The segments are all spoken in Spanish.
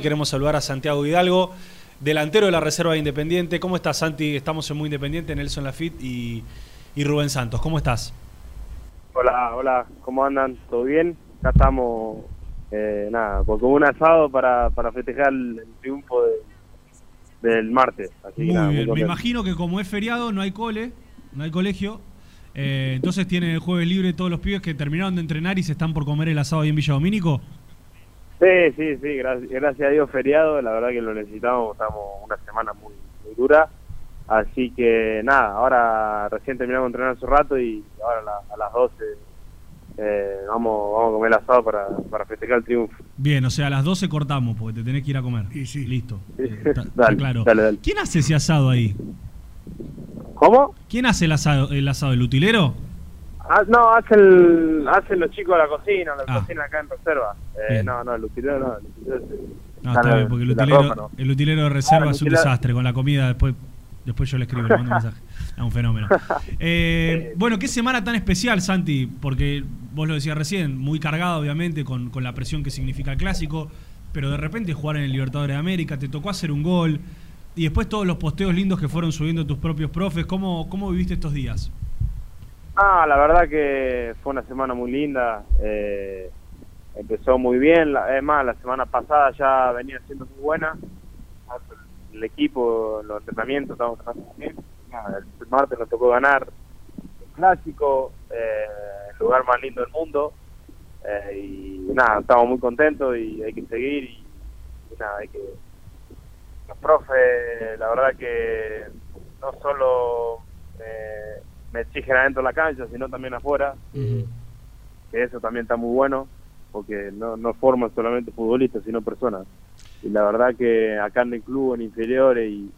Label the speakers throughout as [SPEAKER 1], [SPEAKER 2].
[SPEAKER 1] Queremos saludar a Santiago Hidalgo, delantero de la Reserva de Independiente. ¿Cómo estás, Santi? Estamos en Muy Independiente, Nelson Lafitte y, y Rubén Santos. ¿Cómo estás?
[SPEAKER 2] Hola, hola, ¿cómo andan? ¿Todo bien? Acá estamos, eh, nada, como un asado para, para festejar el, el triunfo de- del martes. Así
[SPEAKER 3] Muy
[SPEAKER 2] nada,
[SPEAKER 3] bien, me imagino que como es feriado no hay cole, no hay colegio, eh, entonces tienen el jueves libre todos los pibes que terminaron de entrenar y se están por comer el asado ahí en Villa Domínico.
[SPEAKER 2] Sí, sí, sí, gracias, gracias a Dios feriado, la verdad que lo necesitamos, estamos una semana muy, muy dura. Así que nada, ahora recién terminamos de entrenar hace un rato y ahora a, la- a las 12 eh, vamos, vamos a comer el asado para, para festejar el triunfo.
[SPEAKER 3] Bien, o sea, a las 12 cortamos porque te tenés que ir a comer.
[SPEAKER 4] Y sí.
[SPEAKER 3] Listo.
[SPEAKER 2] Sí.
[SPEAKER 3] Eh,
[SPEAKER 2] Dale,
[SPEAKER 3] claro.
[SPEAKER 2] dale, dale.
[SPEAKER 3] ¿Quién hace ese asado ahí?
[SPEAKER 2] ¿Cómo?
[SPEAKER 3] ¿Quién hace el asado, el asado? ¿El utilero?
[SPEAKER 2] Ah, no, hacen, hacen los chicos de la cocina, la
[SPEAKER 3] Ah.
[SPEAKER 2] cocina acá en reserva. Eh, no, no, el utilero no, el utilero
[SPEAKER 3] No, está bien, porque el utilero,
[SPEAKER 2] ropa, ¿no?
[SPEAKER 3] el utilero de reserva
[SPEAKER 2] Ah, el
[SPEAKER 3] es un
[SPEAKER 2] utilero-
[SPEAKER 3] desastre con la comida. Después, después yo le escribo, le mando un mensaje. Es un fenómeno. Eh, bueno, qué semana tan especial, Santi, porque vos lo decías recién, muy cargado, obviamente, con, con la presión que significa el clásico, pero de repente jugar en el Libertadores de América, te tocó hacer un gol, y después todos los posteos lindos que fueron subiendo tus propios profes. ¿Cómo, cómo viviste estos días?
[SPEAKER 2] Ah, la verdad que fue una semana muy linda. eh, empezó muy bien. Es más, la semana pasada ya venía siendo muy buena. El equipo, los entrenamientos, estábamos trabajando muy bien. El martes nos tocó ganar el clásico, eh, el lugar más lindo del mundo. eh, y nada, estamos muy contentos y hay que seguir. Y, y nada, hay que. Los profes, la verdad que no solo eh, me exigen adentro de la cancha, sino también afuera, que eso también está muy bueno, porque no, no forman solamente futbolistas, sino personas. Y la verdad que acá en el club, en inferiores y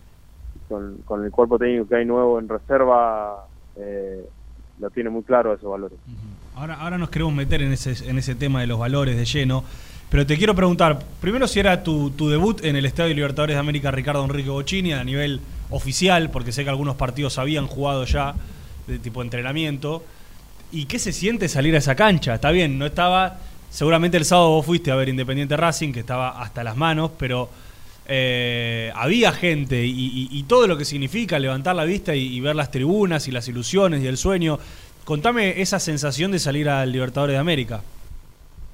[SPEAKER 2] con, con el cuerpo técnico que hay nuevo en reserva, eh, lo tiene muy claro esos valores.
[SPEAKER 3] Ahora, ahora nos queremos meter en ese, en ese tema de los valores de lleno. Pero te quiero preguntar, primero si era tu, tu debut en el Estadio Libertadores de América Ricardo Enrique Bocini a nivel oficial, porque sé que algunos partidos habían jugado ya, tipo entrenamiento. ¿Y qué se siente salir a esa cancha? Está bien, no estaba. Seguramente el sábado vos fuiste a ver Independiente Racing, que estaba hasta las manos, pero eh, había gente y, todo lo que significa levantar la vista y, ver las tribunas y las ilusiones y el sueño. Contame esa sensación de salir al Libertadores de América.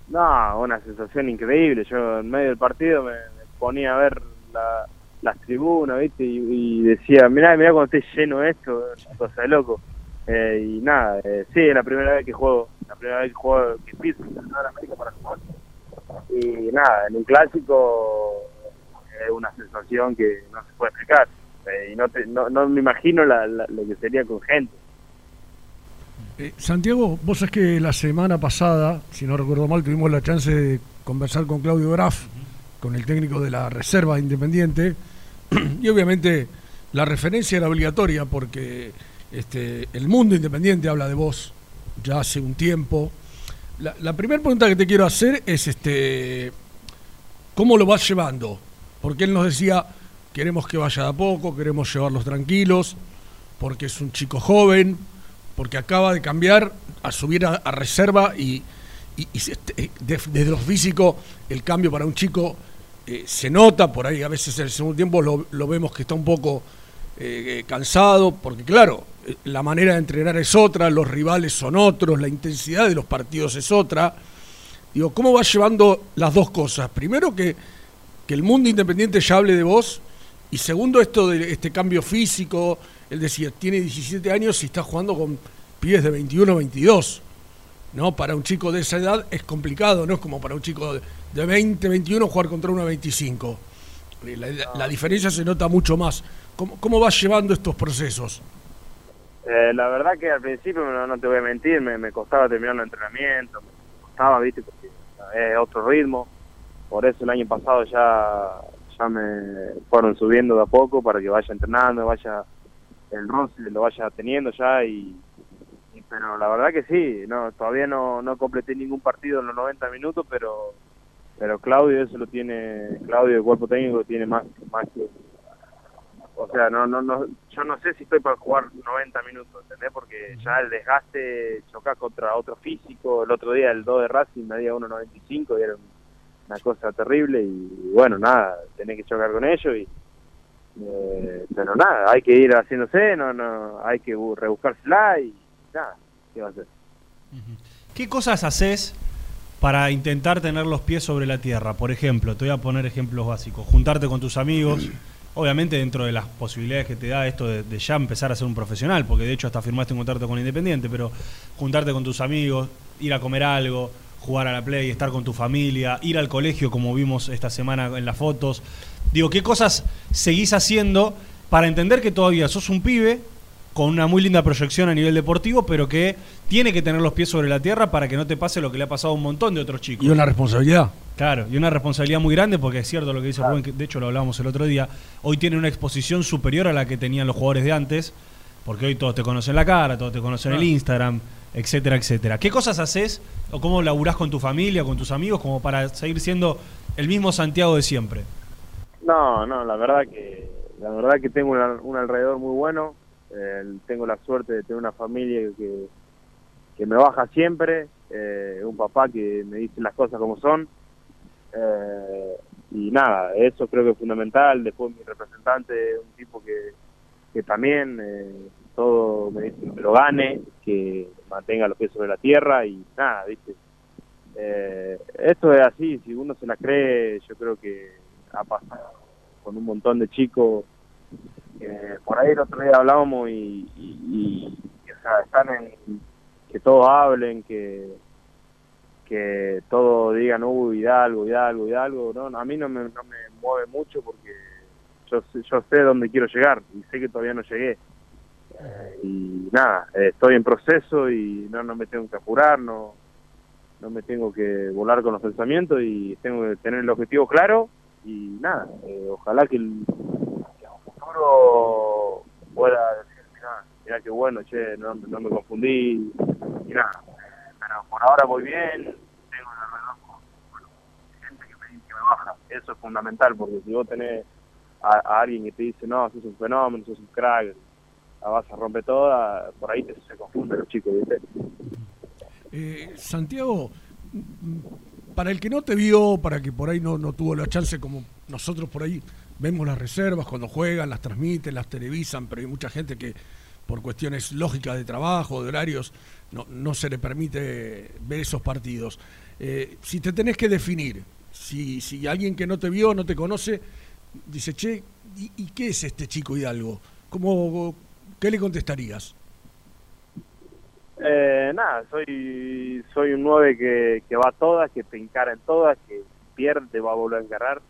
[SPEAKER 2] No, una sensación increíble. Yo en medio del partido me, ponía a ver la- las tribunas, ¿viste? Y, decía, mirá, mirá cuando esté lleno esto, cosa de loco. Eh, y nada, eh, sí, es la primera vez que juego, la primera vez que juego, que piso en América para jugar. Y nada, en un clásico es una sensación que no se puede explicar. Eh, y no, te- no, no me imagino la- la- lo que sería con gente.
[SPEAKER 4] Eh, Santiago, vos sabés que la semana pasada, si no recuerdo mal, tuvimos la chance de conversar con Claudio Graf, con el técnico de la Reserva Independiente, y obviamente la referencia era obligatoria porque este, el mundo independiente habla de vos ya hace un tiempo. La, primera pregunta que te quiero hacer es este, ¿cómo lo vas llevando? Porque él nos decía, queremos que vaya de a poco, queremos llevarlos tranquilos, porque es un chico joven, porque acaba de cambiar a subir a, a reserva y, de- desde lo físico el cambio para un chico eh, se nota, por ahí a veces en el segundo tiempo lo vemos que está un poco eh, eh, cansado, porque claro, eh, la manera de entrenar es otra, los rivales son otros, la intensidad de los partidos es otra. Digo, ¿cómo vas llevando las dos cosas? Primero que, que el mundo independiente ya hable de vos y segundo esto de este cambio físico, él decía, tiene 17 años y está jugando con pibes de 21 22. ¿No? Para un chico de esa edad es complicado, no es como para un chico de- de 20, 21 jugar contra uno de 25. Eh, La, la diferencia se nota mucho más. ¿Cómo, ¿Cómo vas llevando estos procesos?
[SPEAKER 2] Eh, la verdad que al principio, no, no te voy a mentir, me, costaba terminar el entrenamiento, me costaba, viste, porque es otro ritmo. Por eso el año pasado ya, ya me fueron subiendo de a poco para que vaya entrenando, vaya el roce lo vaya teniendo ya y, y- pero la verdad que sí, no todavía no, no completé ningún partido en los 90 minutos, pero pero Claudio eso lo tiene, Claudio el cuerpo técnico tiene más más que o sea, no, no, no, yo no sé si estoy para jugar 90 minutos, ¿entendés? Porque ya el desgaste, chocás contra otro físico, el otro día el 2 de Racing medía 1.95 y era un, una cosa terrible y, bueno, nada, tenés que chocar con ellos y eh, pero nada, hay que ir haciéndose, no, no, hay que rebuscársela y nada, ¿qué va a hacer?
[SPEAKER 3] ¿Qué cosas haces para intentar tener los pies sobre la tierra? Por ejemplo, te voy a poner ejemplos básicos, juntarte con tus amigos, obviamente dentro de las posibilidades que te da esto de, ya empezar a ser un profesional, porque de hecho hasta firmaste un contrato con Independiente, pero juntarte con tus amigos, ir a comer algo, jugar a la play, estar con tu familia, ir al colegio como vimos esta semana en las fotos. Digo, ¿qué cosas seguís haciendo para entender que todavía sos un pibe con una muy linda proyección a nivel deportivo, pero que tiene que tener los pies sobre la tierra para que no te pase lo que le ha pasado a un montón de otros chicos?
[SPEAKER 4] Y una responsabilidad.
[SPEAKER 3] Claro, y una responsabilidad muy grande porque es cierto lo que dice Rubén, que de hecho lo hablábamos el otro día, hoy tiene una exposición superior a la que tenían los jugadores de antes, porque hoy todos te conocen la cara, todos te conocen el Instagram, etcétera, etcétera. ¿Qué cosas haces o cómo laburás con tu familia, con tus amigos, como para seguir siendo el mismo Santiago de siempre?
[SPEAKER 2] No, no, la verdad que la verdad que tengo un alrededor muy bueno. Eh, tengo la suerte de tener una familia que, que me baja siempre, eh, un papá que me dice las cosas como son. Eh, y nada, eso creo que es fundamental. Después mi representante, un tipo que, que también todo me dice que lo gane, que mantenga los pies sobre la tierra y nada, ¿viste? Eh, esto es así, si uno se la cree, yo creo que ha pasado con un montón de chicos. Por ahí el otro día hablábamos y, o sea, están en que todos hablen, que que todos digan, uy, Hidalgo, Hidalgo, Hidalgo. No, a mí no me, no me mueve mucho porque yo, yo sé dónde quiero llegar y sé que todavía no llegué y nada, estoy en proceso y no, no me tengo que apurar, no, no me tengo que volar con los pensamientos y tengo que tener el objetivo claro y nada, eh, ojalá que, el, futuro pueda decir, mira, mira qué bueno, che, no, no me confundí y pero por ahora voy bien, tengo gente que me, que me baja, eso es fundamental porque si vos tenés a, alguien que te dice, no, sos un fenómeno, sos un crack, la vas a romper toda, por ahí se confunden los chicos, ¿viste?
[SPEAKER 4] Eh, Santiago, para el que no te vio, para que por ahí no, no tuvo la chance, como nosotros por ahí vemos las reservas cuando juegan, las transmiten, las televisan, pero hay mucha gente que por cuestiones lógicas de trabajo, de horarios, no, no se le permite ver esos partidos. Eh, si te tenés que definir, si, si alguien que no te vio, no te conoce, dice, che, ¿y, qué es este chico Hidalgo? ¿Cómo, ¿qué le contestarías?
[SPEAKER 2] Eh, nada, soy soy un 9 que, que va a todas, que te encara en todas, que pierde, va a volver a encarar,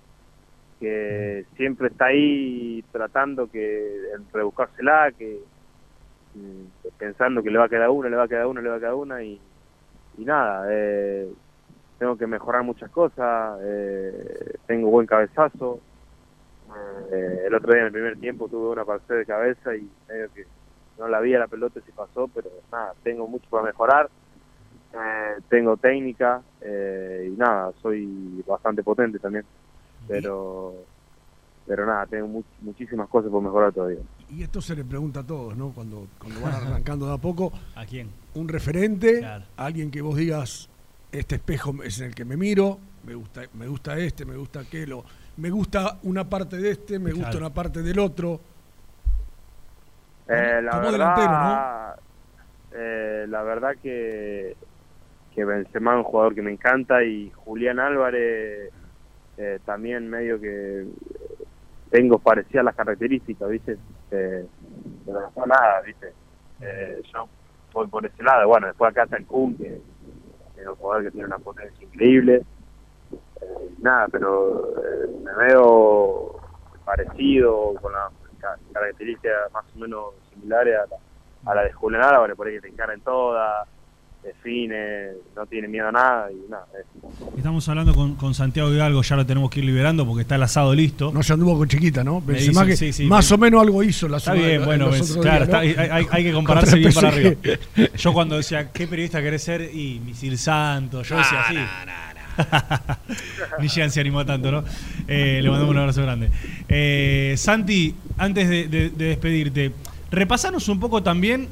[SPEAKER 2] que siempre está ahí tratando que rebuscársela, que mm, pensando que le va a quedar una, le va a quedar una, le va a quedar una y, nada, eh, tengo que mejorar muchas cosas, eh, tengo buen cabezazo, eh, el otro día en el primer tiempo tuve una parcela de cabeza y medio que no la vi a la pelota si pasó, pero nada, tengo mucho para mejorar. Eh, tengo técnica eh, y nada, soy bastante potente también. Pero pero nada, tengo muchísimas cosas por mejorar todavía.
[SPEAKER 4] Y esto se le pregunta a todos, ¿no? Cuando, cuando van arrancando de a poco.
[SPEAKER 3] ¿A quién?
[SPEAKER 4] Un referente, alguien que vos digas, este espejo es en el que me miro, me gusta, me gusta este, me gusta aquello me gusta una parte de este, me gusta una parte del otro.
[SPEAKER 2] Eh, la verdad, eh, la verdad que, que Benzema es un jugador que me encanta y Julián Álvarez eh, también medio que tengo parecidas las características, ¿viste? pero no nada, ¿viste? yo voy por ese lado. Bueno, después acá está el Kun, que es un jugador que tiene una potencia increíble nada, pero eh, me veo parecido, con las características más o menos similares a la, de Julián Álvarez, por ahí que te encara en todas, define, no tiene miedo a nada y nada.
[SPEAKER 3] Estamos hablando con, Santiago Hidalgo, ya lo tenemos que ir liberando porque está el asado listo.
[SPEAKER 4] No se anduvo con chiquita, ¿no? más o menos algo hizo la
[SPEAKER 3] Está bien, bueno, claro, hay, que compararse bien para arriba. Yo cuando decía, ¿qué periodista querés ser? Y Misil Santos, yo decía así. Ni Jean se animó tanto, ¿no? Eh, le mandamos un abrazo grande. Eh, Santi, antes de, despedirte, repasanos un poco también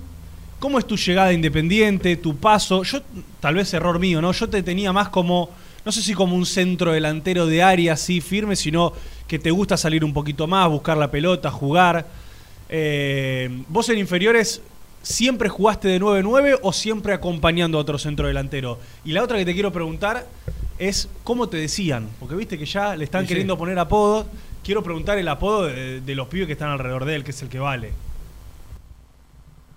[SPEAKER 3] cómo es tu llegada Independiente, tu paso. Yo, tal vez error mío, ¿no? Yo te tenía más como no sé si como un centro delantero de área así firme, sino que te gusta salir un poquito más, buscar la pelota, jugar. Eh, vos en inferiores ¿Siempre jugaste de 9-9 o siempre acompañando a otro centro delantero? Y la otra que te quiero preguntar es cómo te decían, porque viste que ya le están queriendo poner apodos. Quiero preguntar el apodo de, los pibes que están alrededor de él, que es el que vale.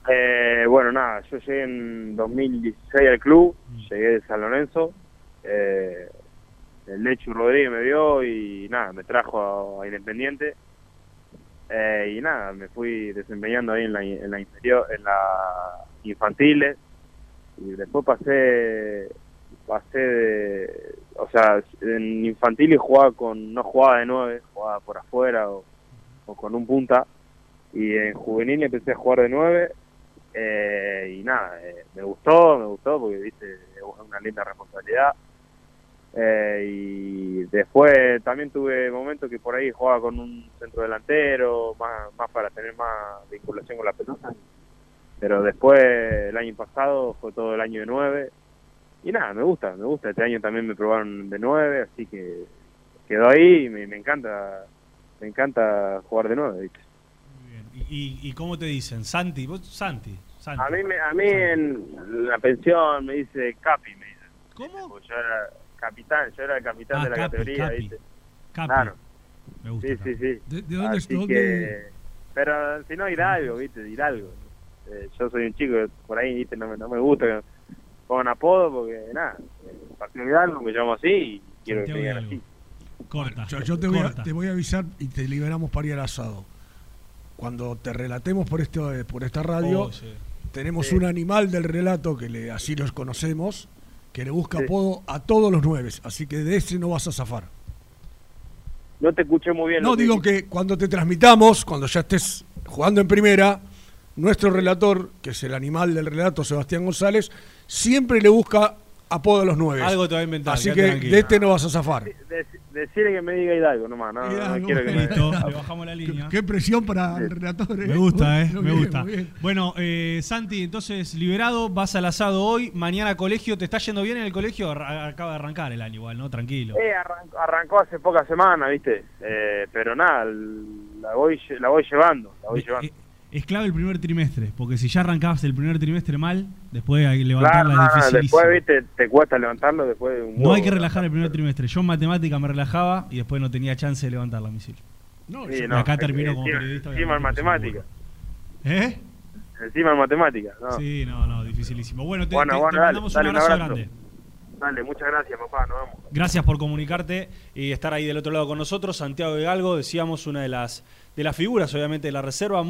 [SPEAKER 2] Eh, bueno, nada, yo llegué en 2016 al club, mm. llegué de San Lorenzo. Eh, el Lechu Rodríguez me vio y nada, me trajo a Independiente eh, y nada, me fui desempeñando ahí en la, en la inferior, en la infantiles y después pasé pasé de, o sea, en infantiles jugaba con no jugaba de nueve, jugaba por afuera o, con un punta y en juvenil empecé a jugar de nueve eh, y nada, eh, me gustó, me gustó porque viste es una linda responsabilidad eh, y después también tuve momentos que por ahí jugaba con un centro delantero, más, más para tener más vinculación con la pelota. Pero después, el año pasado, fue todo el año de nueve. Y nada, me gusta, me gusta. Este año también me probaron de nueve, así que quedó ahí y me, encanta me encanta jugar de nueve.
[SPEAKER 3] ¿Y, ¿Y, cómo te dicen? Santi, vos Santi.
[SPEAKER 2] Santi. A mí, a mí en la pensión me dice Capi, me dicen.
[SPEAKER 3] ¿Cómo?
[SPEAKER 2] Yo era, capitán, yo era el capitán ah, de la categoría, ¿viste? Claro. Me gusta. Sí, sí, sí.
[SPEAKER 4] ¿De, dónde estoy?
[SPEAKER 2] Pero si no, Hidalgo, ¿viste? Hidalgo. Eh, yo soy un chico, por ahí, ¿viste? No me, no me gusta que pongan apodo porque, nada, partido Hidalgo me llamo así y quiero que me así.
[SPEAKER 4] Corta. Yo, te, voy a, te, voy a, avisar y te liberamos para ir al asado. Cuando te relatemos por, este, por esta radio, oh, tenemos un animal del relato que le, así los conocemos que le busca apodo a todos los nueve, así que de ese no vas a zafar.
[SPEAKER 2] No te escuché muy bien.
[SPEAKER 4] No, digo que cuando te transmitamos, cuando ya estés jugando en primera, nuestro relator, que es el animal del relato, Sebastián González, siempre le busca apodo a los nueve.
[SPEAKER 3] Algo te va a inventar.
[SPEAKER 4] Así que de este no vas a zafar.
[SPEAKER 2] decirle que me diga Hidalgo nomás. No, no quiero que
[SPEAKER 3] me... le bajamos la línea.
[SPEAKER 4] Qué, presión para el relator.
[SPEAKER 3] Me gusta, eh, me gusta. Bueno, eh, Santi, entonces liberado, vas al asado hoy, mañana colegio. ¿Te está yendo bien en el colegio? Acaba de arrancar el año igual, ¿no? Tranquilo.
[SPEAKER 2] Eh, arrancó, hace pocas semanas, ¿viste? Eh, pero nada, la voy, la voy llevando. La voy llevando. Eh,
[SPEAKER 3] es clave el primer trimestre, porque si ya arrancabas el primer trimestre mal, después hay que levantarla claro,
[SPEAKER 2] es difícil. Después, viste, te cuesta levantarlo después de un
[SPEAKER 3] No hay que relajar el primer trimestre. Yo en matemática me relajaba y después no tenía chance de levantarla, misil.
[SPEAKER 2] No, acá termino como periodista. Encima en matemática. ¿Eh? Encima en matemática. No.
[SPEAKER 3] Sí, no, no, dificilísimo. Bueno, te, mandamos un, abrazo grande.
[SPEAKER 2] Dale, muchas gracias, papá. Nos vemos.
[SPEAKER 3] Gracias por comunicarte y estar ahí del otro lado con nosotros. Santiago de Galgo, decíamos, una de las, de las figuras, obviamente, de la reserva.